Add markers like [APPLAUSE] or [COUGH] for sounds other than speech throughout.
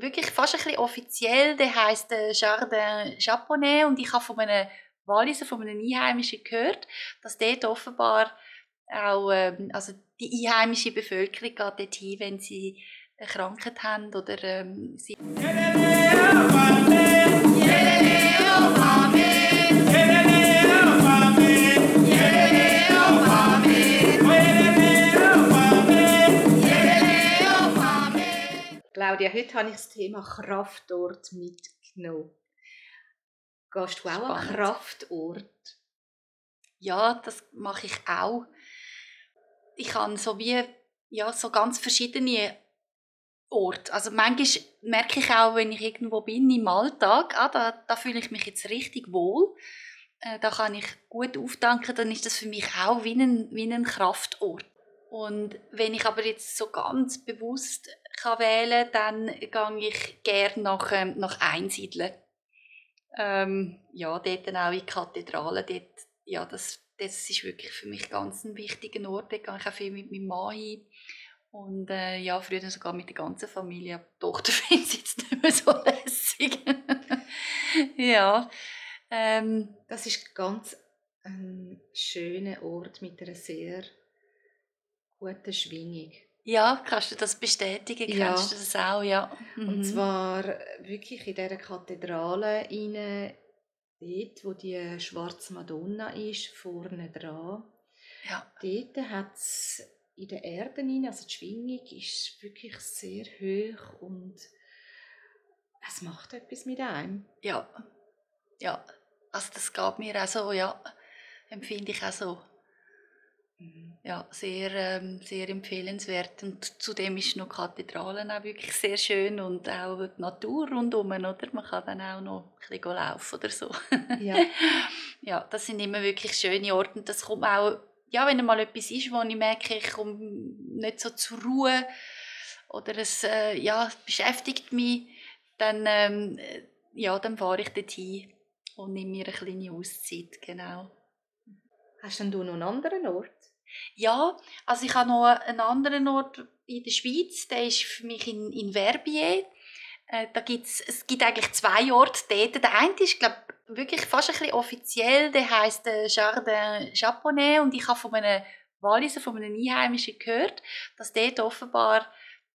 wirklich fast ein bisschen offiziell. Der heißt äh, Jardin Japonais und ich habe von einem Walliser, von einem Einheimischen gehört, dass dort offenbar auch ähm, also die einheimische Bevölkerung geht dorthin, wenn sie eine Krankheit haben oder ähm, sie Claudia, heute habe ich das Thema Kraftort mitgenommen. Gehst du auch an Spannend. Kraftort? Ja, das mache ich auch. Ich kann so wie ja, so ganz verschiedene Orte. Also manchmal merke ich auch, wenn ich irgendwo bin im Alltag, ah, da, da fühle ich mich jetzt richtig wohl. Äh, da kann ich gut auftanken, dann ist das für mich auch wie ein, wie ein Kraftort. Und wenn ich aber jetzt so ganz bewusst kann wählen kann, dann gehe ich gerne nach, ähm, nach Einsiedeln. Ähm, ja, dort dann auch in die Kathedrale. Dort, ja, das, das ist wirklich für mich ganz ein wichtiger Ort. Dort gehe ich auch viel mit meinem Mann hin. Und äh, ja, früher sogar mit der ganzen Familie. Die Tochter [LAUGHS] findet es jetzt nicht mehr so lässig. [LAUGHS] ja. Ähm, Das ist ganz ein schöner Ort mit einer sehr guten Schwingung. Ja, kannst du das bestätigen? Ja. Kennst du das auch? Ja. Und Mhm. zwar wirklich in dieser Kathedrale rein, dort, wo die schwarze Madonna ist, vorne dran. ja. Dort hat es in der Erde rein, also die Schwingung ist wirklich sehr hoch und es macht etwas mit einem. Ja. Ja. Also das geht mir auch so, ja. Empfinde ich auch so. Mhm. Ja, sehr, ähm, sehr empfehlenswert. Und zudem ist noch die Kathedrale auch wirklich sehr schön und auch die Natur rundherum, oder? Man kann dann auch noch ein bisschen laufen oder so. Ja. [LAUGHS] ja, das sind immer wirklich schöne Orte und das kommt auch, ja, wenn mal etwas ist, wo ich merke, ich komme nicht so zur Ruhe oder es, äh, ja, es beschäftigt mich, dann, ähm, äh, ja, dann fahre ich dorthin und nehme mir eine kleine Auszeit, genau. Hast denn du noch einen anderen Ort? Ja, also ich habe noch einen anderen Ort in der Schweiz, der ist für mich in, in Verbier. Äh, da gibt's, es gibt eigentlich zwei Orte dort. Der eine ist, glaube wirklich fast ein bisschen offiziell, der heißt äh, Jardin Japonais und ich habe von einem Walliser, von einem Einheimischen gehört, dass dort offenbar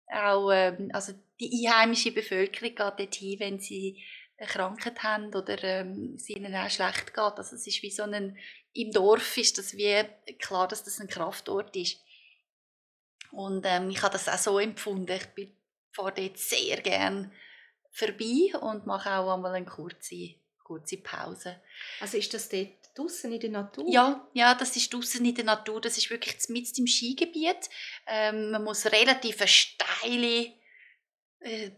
auch, ähm, also die einheimische Bevölkerung geht dorthin, wenn sie eine Krankheit haben oder ähm, es ihnen auch schlecht geht. Also es ist wie so ein, im Dorf ist das wie klar, dass das ein Kraftort ist. Und ähm, ich habe das auch so empfunden. Ich bin fahre dort sehr gern vorbei und mache auch einmal eine kurze, kurze Pause. Also ist das dort draußen in der Natur? Ja, ja, das ist draußen in der Natur. Das ist wirklich mitten im Skigebiet. Ähm, man muss relativ eine steile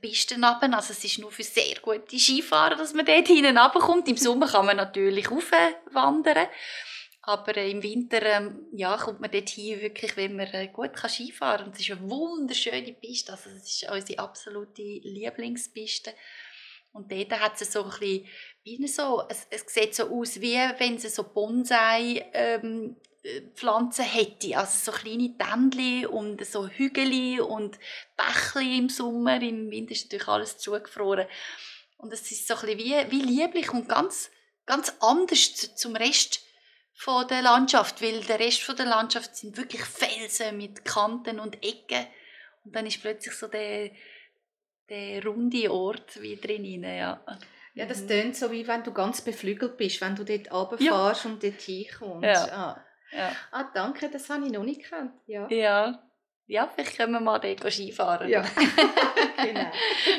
Pisten runter. Also es ist nur für sehr gute Skifahrer, dass man dort hinten runterkommt. Im Sommer kann man natürlich raufwandern. Aber äh, im Winter ähm, ja, kommt man dort hin, wirklich, wenn man äh, gut Skifahren kann. Es ist eine wunderschöne Piste. Also es ist unsere absolute Lieblingspiste. Und dort hat es so ein bisschen, wie so, es, es sieht so aus, wie wenn sie so Bonsai ähm, äh, Pflanzen hätte. Also so kleine Tändli und so Hügel und Bächli im Sommer. Im Winter ist natürlich alles zugefroren. Und es ist so ein bisschen wie, wie lieblich und ganz, ganz anders zu- zum Rest von der Landschaft, weil der Rest von der Landschaft sind wirklich Felsen mit Kanten und Ecken. Und dann ist plötzlich so der, der runde Ort wie drin. Ja, Ja, das tönt so, wie wenn du ganz beflügelt bist, wenn du dort runterfährst und dort hinkommst. Ja. Ah. Ja. ah, danke, das habe ich noch nicht gekannt. Ja. Ja, ja vielleicht können wir mal dort Skifahren. Ja. [LAUGHS] genau.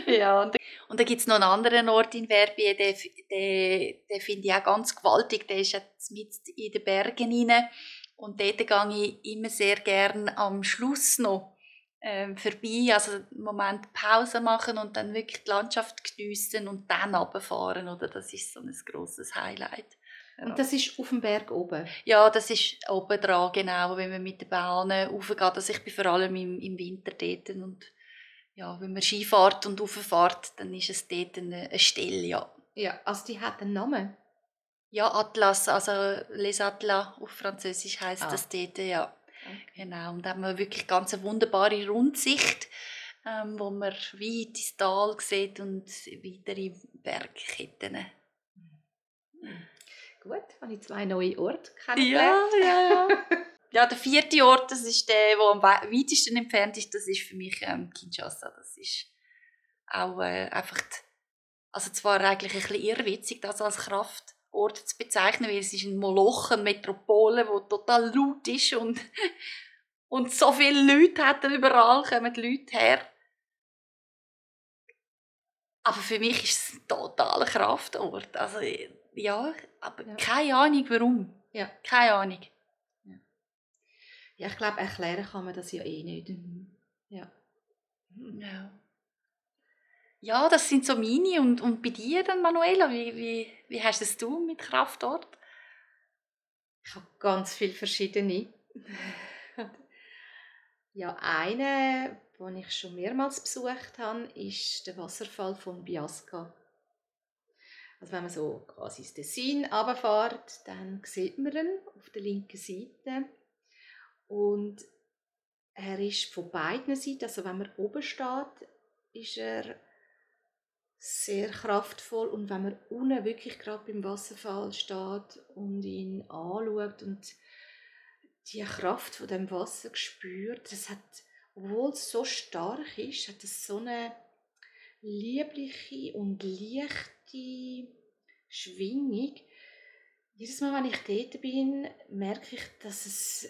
ja, und, und dann gibt es noch einen anderen Ort in Verbier, den, den, den finde ich auch ganz gewaltig. Der ist jetzt mit in den Bergen rein. Und dort gehe ich immer sehr gern am Schluss noch ähm, vorbei. Also einen Moment Pause machen und dann wirklich die Landschaft geniessen und dann runterfahren. Oder? Das ist so ein grosses Highlight. Und das ist auf dem Berg oben. Ja, das ist oben dran, genau, wenn man mit der Bahn raufgeht. Also ich bin vor allem im, im Winter dort und ja, wenn man Ski fährt und rauffährt, dann ist es dort eine, eine Stelle, ja. Ja, also die hat einen Namen. Ja, Atlas, also Les Atlas auf Französisch heißt Ah. das dort, ja. Okay. Genau, und da haben wir wirklich ganz eine wunderbare Rundsicht ähm, wo man weit ins Tal sieht und weitere Bergketten. Gut, habe ich zwei neue Orte Ja, kennengelernt. ja, ja. [LAUGHS] ja, der vierte Ort, das ist der, der am wei- weitesten entfernt ist, das ist für mich ähm, Kinshasa. Das ist auch äh, einfach, die, also zwar eigentlich ein bisschen irrwitzig, das als Kraftort zu bezeichnen, weil es ist ein Moloch, eine Metropole, wo total laut ist und, [LAUGHS] und so viele Leute hat, überall kommen die Leute her. Aber für mich ist es ein totaler Kraftort. Also, ja, aber Ja. keine Ahnung warum. Ja. Keine Ahnung. Ja, ich glaube, erklären kann man das ja eh nicht. Ja. Ja. Ja, das sind so meine. Und, und bei dir dann, Manuela, wie, wie, wie hast es du mit Kraftort? Ich habe ganz viele verschiedene. [LAUGHS] ja, eine, die ich schon mehrmals besucht habe, ist der Wasserfall von Biasca. Also wenn man so quasi ins Tessin runterfährt, dann sieht man ihn auf der linken Seite. Und er ist von beiden Seiten, also wenn man oben steht, ist er sehr kraftvoll und wenn man unten wirklich gerade beim Wasserfall steht und ihn anschaut und die Kraft von dem Wasser spürt, das hat, obwohl es so stark ist, hat es so eine liebliche und leichte Schwingung. Jedes Mal, wenn ich dort bin, merke ich, dass, es,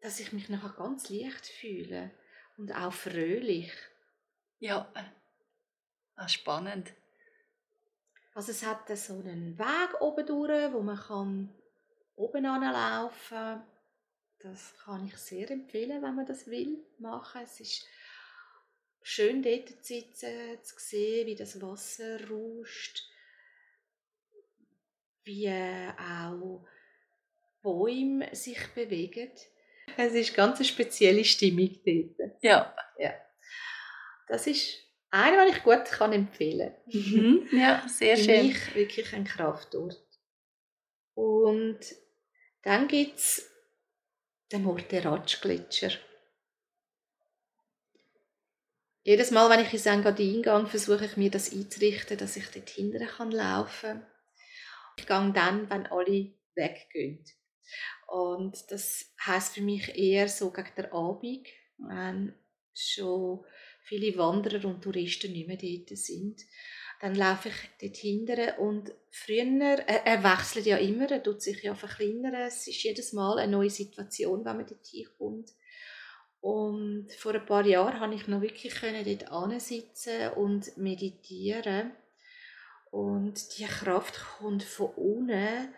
dass ich mich nachher ganz leicht fühle und auch fröhlich. Ja. Ah, spannend. Also es hat so einen Weg oben durch, wo man kann oben anlaufen kann. Das kann ich sehr empfehlen, wenn man das will machen. Es ist schön dort zu sitzen, zu sehen, wie das Wasser rauscht, wie auch Bäume sich bewegen. Es ist ganz eine spezielle Stimmung dort. Ja. Das ist eine, die ich gut kann empfehlen kann. Mhm. Ja, sehr für schön. mich wirklich ein Kraftort. Und dann gibt es den Morteratsch-Gletscher. Jedes Mal, wenn ich ins Engadin gehe, versuche ich mir das einzurichten, dass ich dort hinten kann laufen kann. Ich gehe dann, wenn alle weggehen. Und das heißt für mich eher so gegen den Abend, wenn schon viele Wanderer und Touristen nicht mehr dort sind. Dann laufe ich dort hinten und früher, er, er wechselt ja immer, er tut sich ja verkleinern, es ist jedes Mal eine neue Situation, wenn man dort hinkommt. Und vor ein paar Jahren konnte ich noch wirklich dort sitzen und meditieren. Und die Kraft kommt von unten,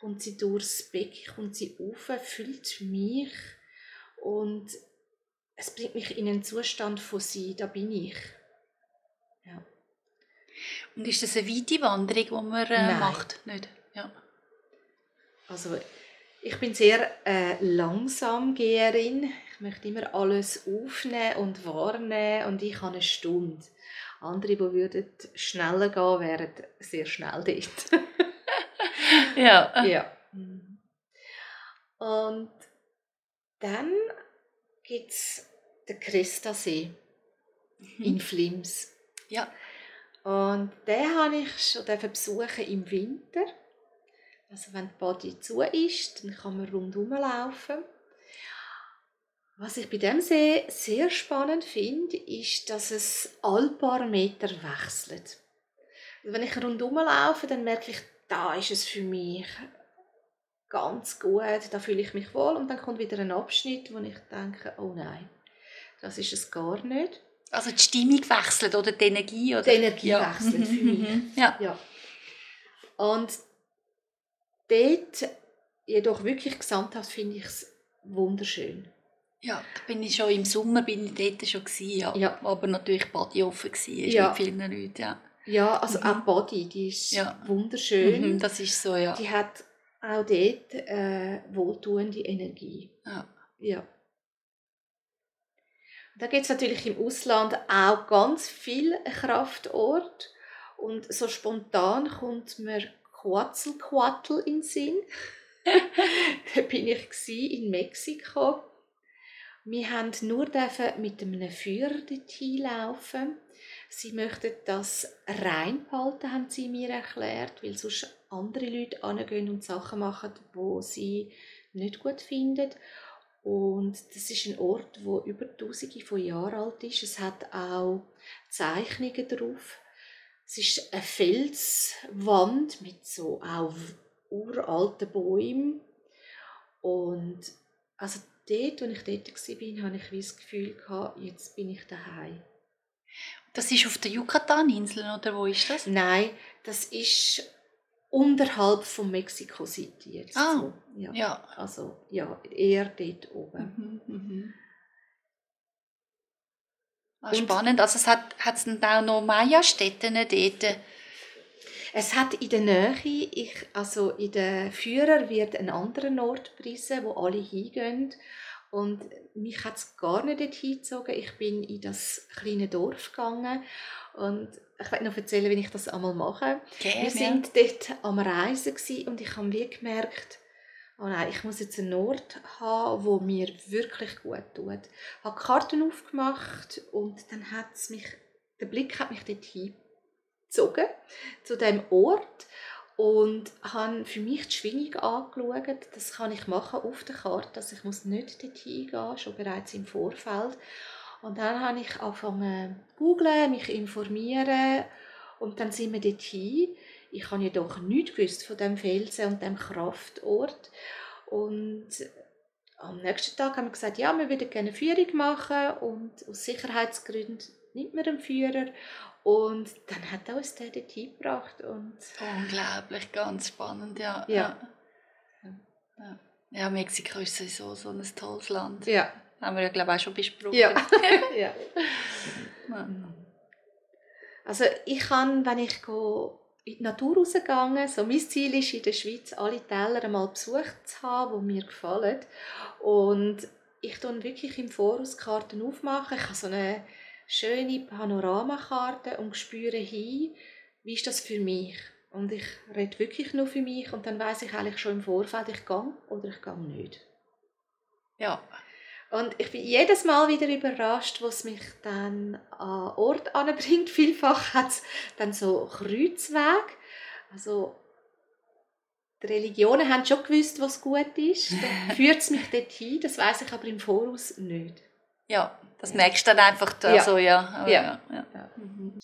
kommt sie durchs Becken, kommt sie auf, füllt mich und es bringt mich in einen Zustand von sie, da bin ich. Ja. Und ist das eine weite Wanderung, die man äh, macht? Nicht? Ja. Also ich bin sehr äh, langsam Geherin. Ich möchte immer alles aufnehmen und wahrnehmen und ich habe eine Stunde. Andere, die würden schneller gehen, wären sehr schnell dort. [LAUGHS] Ja. ja. Und dann gibt es den Christasee in Flims. Ja. Und den habe ich schon besuchen im Winter. Also wenn die Body zu ist, dann kann man rundherum laufen. Was ich bei dem See sehr spannend finde, ist, dass es alle paar Meter wechselt. Wenn ich rundherum laufe, dann merke ich, da ist es für mich ganz gut, da fühle ich mich wohl und dann kommt wieder ein Abschnitt, wo ich denke, oh nein, das ist es gar nicht. Also die Stimmung wechselt oder die Energie? Oder? Die Energie wechselt für mich. Mhm. Ja. Ja. Und dort, jedoch wirklich gesamthaft, finde ich es wunderschön. Ja, da bin ich schon im Sommer bin ich dort schon gewesen, ja. Ja. aber natürlich Body offen war Ja. mit vielen Leuten, ja. Ja, also Mhm. auch Body, die ist Ja. wunderschön. Mhm, das ist so, ja. Die hat auch dort äh, wohltuende Energie. ja. Ja. Da gibt es natürlich im Ausland auch ganz viel Kraftort. Und so spontan kommt mir Quetzalcoatl in den Sinn. [LAUGHS] da bin ich in Mexiko. Wir haben nur mit einem Führer dorthin laufen. Sie möchten das rein behalten, haben sie mir erklärt, weil sonst andere Leute angehen und Sachen machen, wo sie nicht gut finden. Und das ist ein Ort, wo über Tausende von Jahren alt ist. Es hat auch Zeichnungen drauf. Es ist eine Felswand mit so auch uralten Bäumen. Und also dort, als ich dort war, hatte ich das Gefühl, jetzt bin ich daheim. Das ist auf der Yucatan-Insel, oder wo ist das? Nein, das ist unterhalb von Mexico City jetzt. Ah, so. ja. ja. Also ja, eher dort oben. Mhm, mhm. Ah, spannend. Also es hat es dann auch noch Maya-Städte dort? Es hat in der Nähe, ich, also in den Führer wird ein anderer Ort preisen, wo alle hingehen. Und mich hat es gar nicht dort hingezogen. Ich bin in das kleine Dorf gegangen und ich werde noch erzählen, wie ich das einmal mache. Gerne. Wir sind dort am Reisen und ich habe wie gemerkt, oh nein, ich muss jetzt einen Ort haben, wo mir wirklich gut tut. Ich habe Karten aufgemacht und dann hat mich, der Blick hat mich dort hingezogen, zu dem Ort und habe für mich die Schwingung angeschaut. Das kann ich machen auf der Karte, also ich muss nicht dort hingehen, schon bereits im Vorfeld. Und dann habe ich angefangen zu googlen, mich informieren und dann sind wir dort hin. Ich habe jedoch nichts gewusst von dem Felsen und dem Kraftort. Und am nächsten Tag haben wir gesagt, ja, wir würden gerne eine Führung machen und aus Sicherheitsgründen nimmt man einen Führer. Und dann hat er uns der dort hingebracht. Und Unglaublich, ganz spannend, ja. Ja. ja. ja. Mexiko ist sowieso so ein tolles Land. Ja. Haben wir ja, glaube ich, auch schon besprochen. [LAUGHS] [LAUGHS] Ja. ja. Also ich kann, wenn ich in die Natur rausgegangen, so mein Ziel ist in der Schweiz alle Täler einmal besucht zu haben, die mir gefallen. Und ich tue wirklich im Voraus Karten aufmachen. Ich habe so eine schöne Panoramakarte und spüre hin, wie ist das für mich. Und ich rede wirklich nur für mich und dann weiß ich eigentlich schon im Vorfeld, ich gehe oder ich gehe nicht. Ja. Und ich bin jedes Mal wieder überrascht, was mich dann an Ort anbringt. [LAUGHS] Vielfach hat es dann so Kreuzwege. Also die Religionen haben schon gewusst, was gut ist. [LAUGHS] Dann führt es mich dorthin, das weiß ich aber im Voraus nicht. Ja, das merkst du dann einfach da ja. so, ja. Ja. Ja. Ja. Mhm.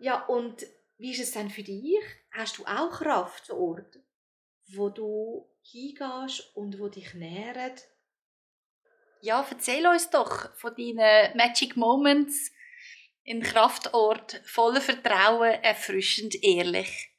ja, und wie ist es dann für dich? Hast du auch Kraft vor Ort, wo du hingehst und wo dich nähren? Ja, erzähl uns doch von deinen Magic Moments in Kraftort, voller Vertrauen, erfrischend ehrlich.